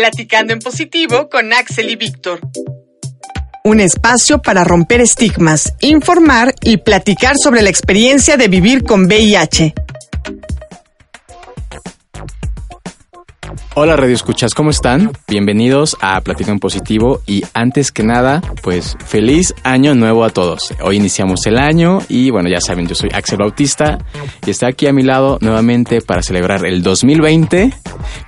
Platicando en positivo con Axel y Víctor. Un espacio para romper estigmas, informar y platicar sobre la experiencia de vivir con VIH. Hola Radio Escuchas, ¿cómo están? Bienvenidos a Platicando en Positivo y antes que nada, pues feliz año nuevo a todos. Hoy iniciamos el año y bueno, ya saben, yo soy Axel Bautista y está aquí a mi lado nuevamente para celebrar el 2020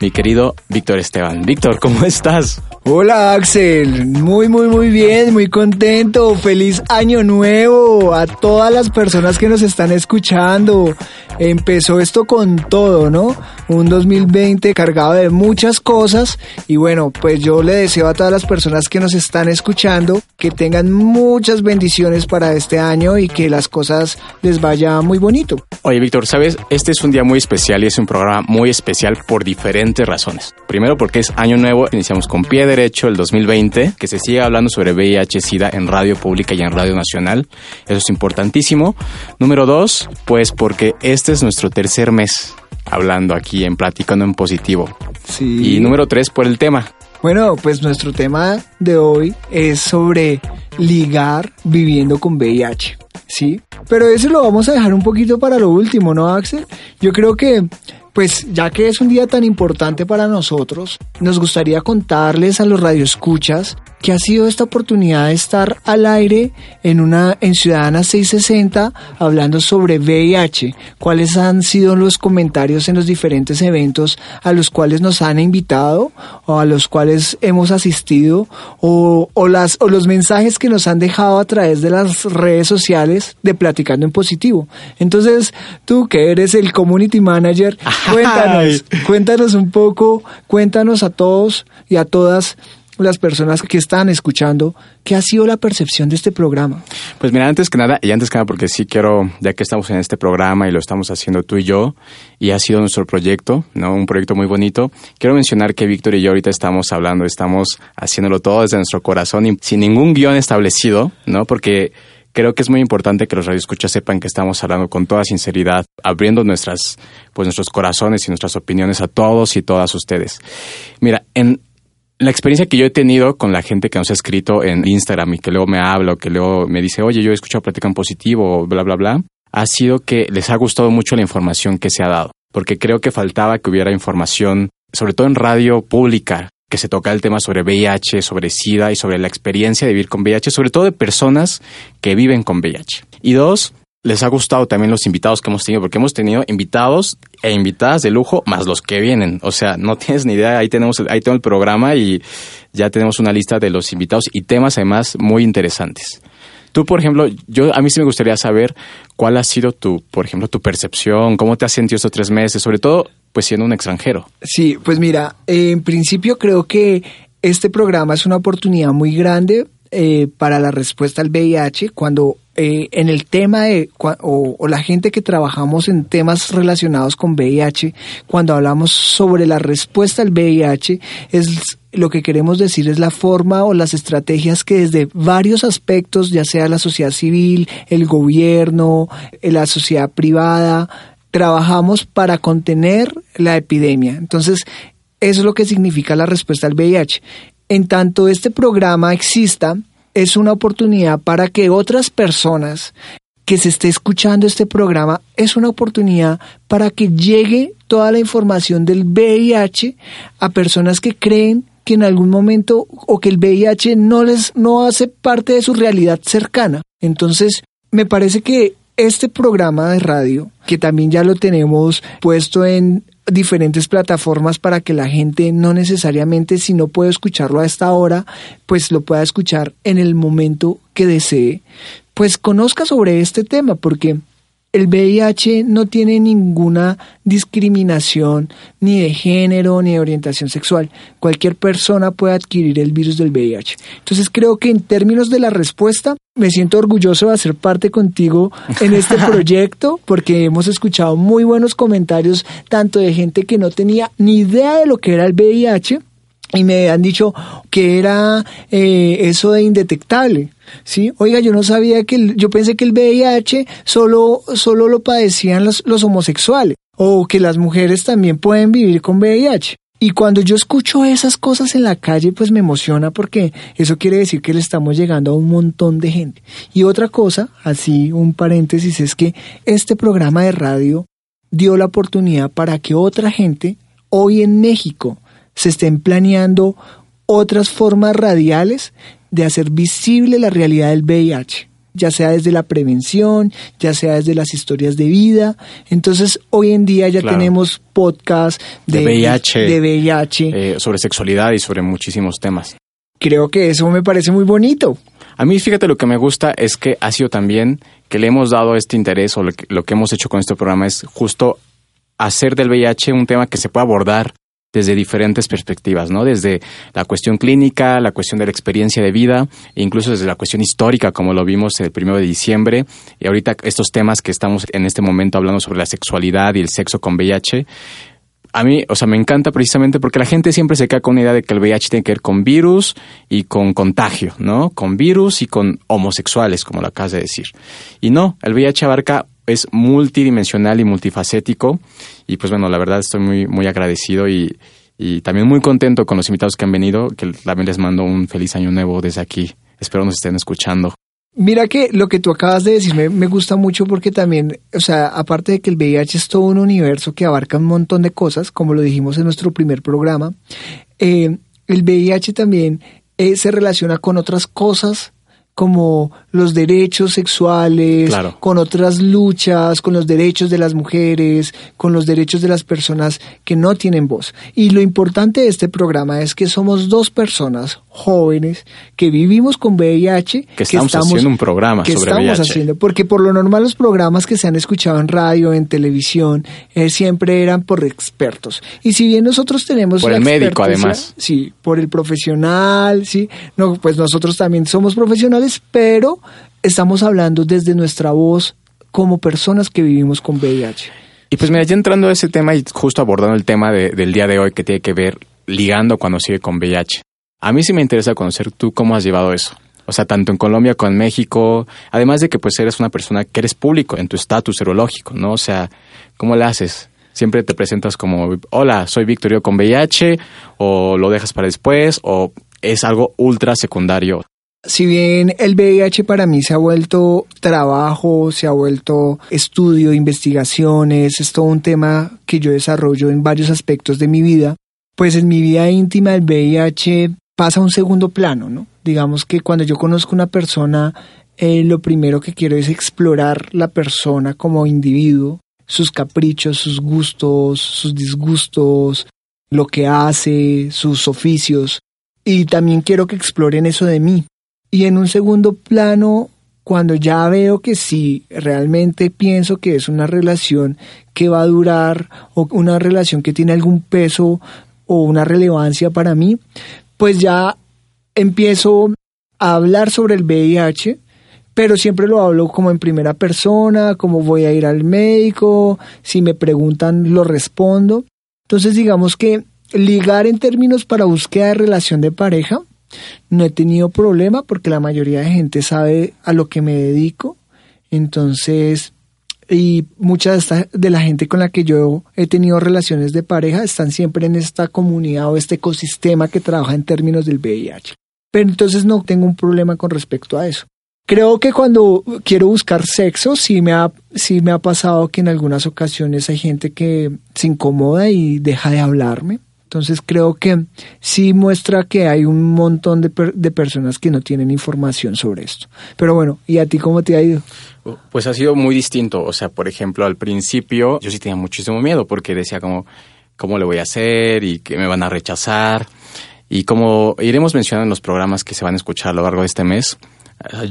mi querido Víctor Esteban. Víctor, ¿cómo estás? Hola Axel, muy muy muy bien, muy contento, feliz año nuevo a todas las personas que nos están escuchando. Empezó esto con todo, ¿no? Un 2020 cargado de muchas cosas y bueno, pues yo le deseo a todas las personas que nos están escuchando que tengan muchas bendiciones para este año y que las cosas les vaya muy bonito. Oye Víctor, sabes, este es un día muy especial y es un programa muy especial por diferentes razones. Primero porque es año nuevo, iniciamos con pie derecho el 2020, que se sigue hablando sobre VIH-Sida en radio pública y en radio nacional. Eso es importantísimo. Número dos, pues porque este es nuestro tercer mes hablando aquí en Platicando en Positivo. Sí. Y número tres, por el tema. Bueno, pues nuestro tema de hoy es sobre ligar viviendo con VIH, ¿sí? Pero eso lo vamos a dejar un poquito para lo último, ¿no, Axel? Yo creo que pues ya que es un día tan importante para nosotros, nos gustaría contarles a los radioescuchas que ha sido esta oportunidad de estar al aire en una en Ciudadana 660 hablando sobre VIH, cuáles han sido los comentarios en los diferentes eventos a los cuales nos han invitado o a los cuales hemos asistido o, o las o los mensajes que nos han dejado a través de las redes sociales de Platicando en Positivo. Entonces, tú que eres el community manager, cuéntanos, cuéntanos un poco, cuéntanos a todos y a todas las personas que están escuchando, ¿qué ha sido la percepción de este programa? Pues mira, antes que nada, y antes que nada porque sí quiero, ya que estamos en este programa y lo estamos haciendo tú y yo, y ha sido nuestro proyecto, ¿no? Un proyecto muy bonito, quiero mencionar que Víctor y yo ahorita estamos hablando, estamos haciéndolo todo desde nuestro corazón y sin ningún guion establecido, ¿no? Porque creo que es muy importante que los radioescuchas sepan que estamos hablando con toda sinceridad, abriendo nuestras, pues nuestros corazones y nuestras opiniones a todos y todas ustedes. Mira, en la experiencia que yo he tenido con la gente que nos ha escrito en Instagram y que luego me habla o que luego me dice, oye, yo he escuchado Platican Positivo o bla, bla, bla, ha sido que les ha gustado mucho la información que se ha dado. Porque creo que faltaba que hubiera información, sobre todo en radio pública, que se toca el tema sobre VIH, sobre SIDA y sobre la experiencia de vivir con VIH, sobre todo de personas que viven con VIH. Y dos, les ha gustado también los invitados que hemos tenido, porque hemos tenido invitados e invitadas de lujo, más los que vienen. O sea, no tienes ni idea, ahí tenemos, ahí tengo el programa y ya tenemos una lista de los invitados y temas además muy interesantes. Tú, por ejemplo, yo a mí sí me gustaría saber cuál ha sido tu, por ejemplo, tu percepción, cómo te has sentido estos tres meses, sobre todo, pues siendo un extranjero. Sí, pues mira, en principio creo que este programa es una oportunidad muy grande eh, para la respuesta al VIH cuando eh, en el tema de, o, o, la gente que trabajamos en temas relacionados con VIH, cuando hablamos sobre la respuesta al VIH, es lo que queremos decir es la forma o las estrategias que desde varios aspectos, ya sea la sociedad civil, el gobierno, la sociedad privada, trabajamos para contener la epidemia. Entonces, eso es lo que significa la respuesta al VIH. En tanto este programa exista, es una oportunidad para que otras personas que se esté escuchando este programa, es una oportunidad para que llegue toda la información del VIH a personas que creen que en algún momento o que el VIH no les no hace parte de su realidad cercana. Entonces, me parece que este programa de radio, que también ya lo tenemos puesto en diferentes plataformas para que la gente no necesariamente si no puede escucharlo a esta hora, pues lo pueda escuchar en el momento que desee, pues conozca sobre este tema, porque el VIH no tiene ninguna discriminación ni de género ni de orientación sexual. Cualquier persona puede adquirir el virus del VIH. Entonces creo que en términos de la respuesta, me siento orgulloso de hacer parte contigo en este proyecto porque hemos escuchado muy buenos comentarios tanto de gente que no tenía ni idea de lo que era el VIH y me han dicho que era eh, eso de indetectable. Sí, oiga, yo no sabía que yo pensé que el VIH solo, solo lo padecían los, los homosexuales o que las mujeres también pueden vivir con VIH. Y cuando yo escucho esas cosas en la calle, pues me emociona porque eso quiere decir que le estamos llegando a un montón de gente. Y otra cosa, así un paréntesis, es que este programa de radio dio la oportunidad para que otra gente hoy en México se estén planeando otras formas radiales de hacer visible la realidad del VIH ya sea desde la prevención, ya sea desde las historias de vida. Entonces, hoy en día ya tenemos podcasts de, VIH, de VIH. Eh, sobre sexualidad y sobre muchísimos temas. Creo que eso me parece muy bonito. A mí, fíjate, lo que me gusta es que ha sido también que le hemos dado este interés o lo que, lo que hemos hecho con este programa es justo hacer del VIH un tema que se pueda abordar desde diferentes perspectivas, ¿no? Desde la cuestión clínica, la cuestión de la experiencia de vida, e incluso desde la cuestión histórica, como lo vimos el primero de diciembre, y ahorita estos temas que estamos en este momento hablando sobre la sexualidad y el sexo con VIH. A mí, o sea, me encanta precisamente porque la gente siempre se queda con una idea de que el VIH tiene que ver con virus y con contagio, ¿no? Con virus y con homosexuales, como lo acabas de decir. Y no, el VIH abarca es multidimensional y multifacético. Y pues bueno, la verdad estoy muy, muy agradecido y, y también muy contento con los invitados que han venido, que también les mando un feliz año nuevo desde aquí. Espero nos estén escuchando. Mira que lo que tú acabas de decir me, gusta mucho porque también, o sea, aparte de que el VIH es todo un universo que abarca un montón de cosas, como lo dijimos en nuestro primer programa, eh, el VIH también eh, se relaciona con otras cosas como los derechos sexuales, con otras luchas, con los derechos de las mujeres, con los derechos de las personas que no tienen voz. Y lo importante de este programa es que somos dos personas jóvenes que vivimos con VIH, que estamos, haciendo un programa que sobre estamos haciendo, porque por lo normal los programas que se han escuchado en radio, en televisión, eh, siempre eran por expertos. Y si bien nosotros tenemos por el médico además, sí, por el profesional, sí, no, pues nosotros también somos profesionales, pero estamos hablando desde nuestra voz como personas que vivimos con VIH. Y pues mira, ya entrando a ese tema y justo abordando el tema del día de hoy que tiene que ver ligando cuando sigue con VIH. A mí sí me interesa conocer tú cómo has llevado eso. O sea, tanto en Colombia como en México, además de que pues eres una persona que eres público en tu estatus serológico, ¿no? O sea, ¿cómo le haces? Siempre te presentas como, hola, soy Victorio con VIH, o lo dejas para después, o es algo ultra secundario. Si bien el VIH para mí se ha vuelto trabajo, se ha vuelto estudio, investigaciones, es todo un tema que yo desarrollo en varios aspectos de mi vida, pues en mi vida íntima el VIH pasa a un segundo plano, ¿no? Digamos que cuando yo conozco una persona, eh, lo primero que quiero es explorar la persona como individuo, sus caprichos, sus gustos, sus disgustos, lo que hace, sus oficios, y también quiero que exploren eso de mí. Y en un segundo plano, cuando ya veo que si realmente pienso que es una relación que va a durar o una relación que tiene algún peso o una relevancia para mí, pues ya empiezo a hablar sobre el VIH, pero siempre lo hablo como en primera persona, como voy a ir al médico, si me preguntan lo respondo. Entonces digamos que ligar en términos para búsqueda de relación de pareja, no he tenido problema porque la mayoría de gente sabe a lo que me dedico. Entonces, y mucha de, la gente con la que yo he tenido relaciones de pareja están siempre en esta comunidad o este ecosistema que trabaja en términos del VIH. Pero entonces no tengo un problema con respecto a eso. Creo que cuando quiero buscar sexo, sí me ha, sí me ha pasado que en algunas ocasiones hay gente que se incomoda y deja de hablarme. Entonces creo que sí muestra que hay un montón de, de, personas que no tienen información sobre esto. Pero bueno, ¿y a ti cómo te ha ido? Pues ha sido muy distinto. O sea, por ejemplo, al principio yo sí tenía muchísimo miedo porque decía como, ¿cómo le voy a hacer? Y que me van a rechazar. Y como iremos mencionando en los programas que se van a escuchar a lo largo de este mes,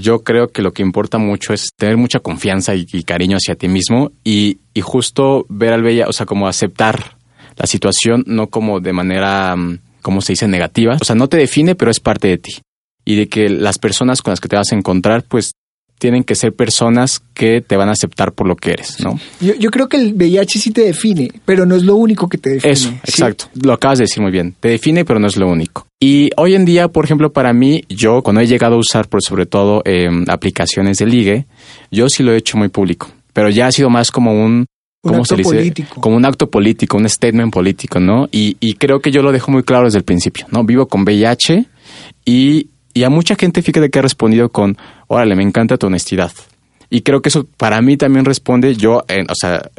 yo creo que lo que importa mucho es tener mucha confianza y, cariño hacia ti mismo y, y justo ver al bella, o sea, como aceptar la situación no como de manera, mm, como se dice, negativa. O sea, no te define, pero es parte de ti. Y de que las personas con las que te vas a encontrar, pues tienen que ser personas que te van a aceptar por lo que eres, ¿no? Yo, creo que el VIH sí te define, pero no es lo único que te define. Eso, exacto. Lo acabas de decir muy bien. Te define, pero no es lo único. Y hoy en día, por ejemplo, para mí, yo cuando he llegado a usar, por sobre todo, em, aplicaciones de ligue, yo sí lo he hecho muy público. Pero ya ha sido más como un ¿cómo se dice? Político. Como un acto político, un statement político, ¿no? Y, y creo que yo lo dejo muy claro desde el principio, ¿no? Vivo con VIH y, y a mucha gente, fíjate que ha respondido con, órale, me encanta tu honestidad. Y creo que eso para mí también responde, yo, o sea,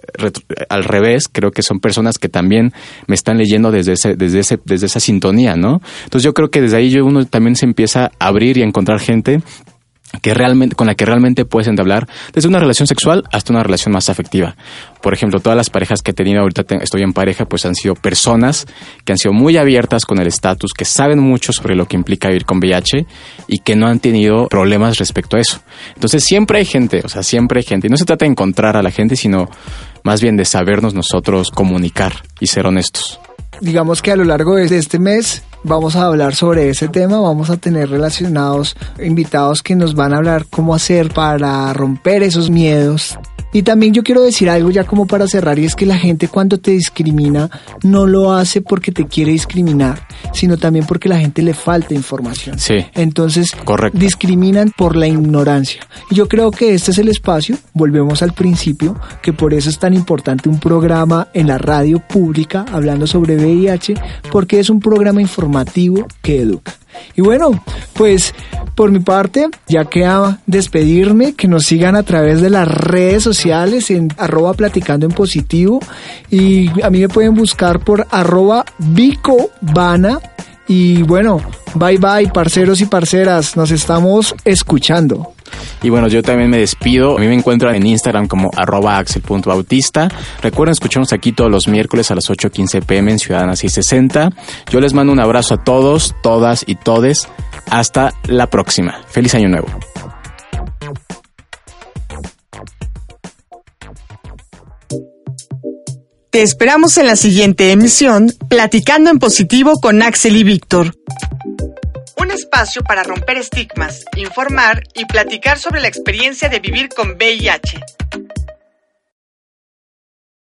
al revés, creo que son personas que también me están leyendo desde ese, desde ese, desde esa sintonía, ¿no? Entonces yo creo que desde ahí yo uno también se empieza a abrir y a encontrar gente que realmente, con la que realmente puedes entablar desde una relación sexual hasta una relación más afectiva. Por ejemplo, todas las parejas que he tenido ahorita estoy en pareja, pues han sido personas que han sido muy abiertas con el estatus, que saben mucho sobre lo que implica vivir con VIH y que no han tenido problemas respecto a eso. Entonces siempre hay gente, o sea, siempre hay gente. Y no se trata de encontrar a la gente, sino más bien de sabernos nosotros comunicar y ser honestos digamos que a lo largo de este mes vamos a hablar sobre ese tema, vamos a tener relacionados invitados que nos van a hablar cómo hacer para romper esos miedos y también yo quiero decir algo ya como para cerrar y es que la gente cuando te discrimina no lo hace porque te quiere discriminar, sino también porque la gente le falta información. Sí. Entonces, discriminan por la ignorancia. Y yo creo que este es el espacio, volvemos al principio, que por eso es tan importante un programa en la radio pública hablando sobre VIH, porque es un programa informativo que educa. Y bueno, pues por mi parte, ya queda despedirme, que nos sigan a través de las redes sociales en arroba platicando en positivo y a mí me pueden buscar por arroba bicobana y bueno, bye bye parceros y parceras, nos estamos escuchando. Y bueno, yo también me despido. A mí me encuentran en Instagram como arroba axel.bautista. Recuerden escucharnos aquí todos los miércoles a las 8.15 pm en Ciudadanas 660. Yo les mando un abrazo a todos, todas y todes. Hasta la próxima. Feliz año nuevo. Te esperamos en la siguiente emisión, Platicando en Positivo con Axel y Víctor. Un espacio para romper estigmas, informar y platicar sobre la experiencia de vivir con VIH.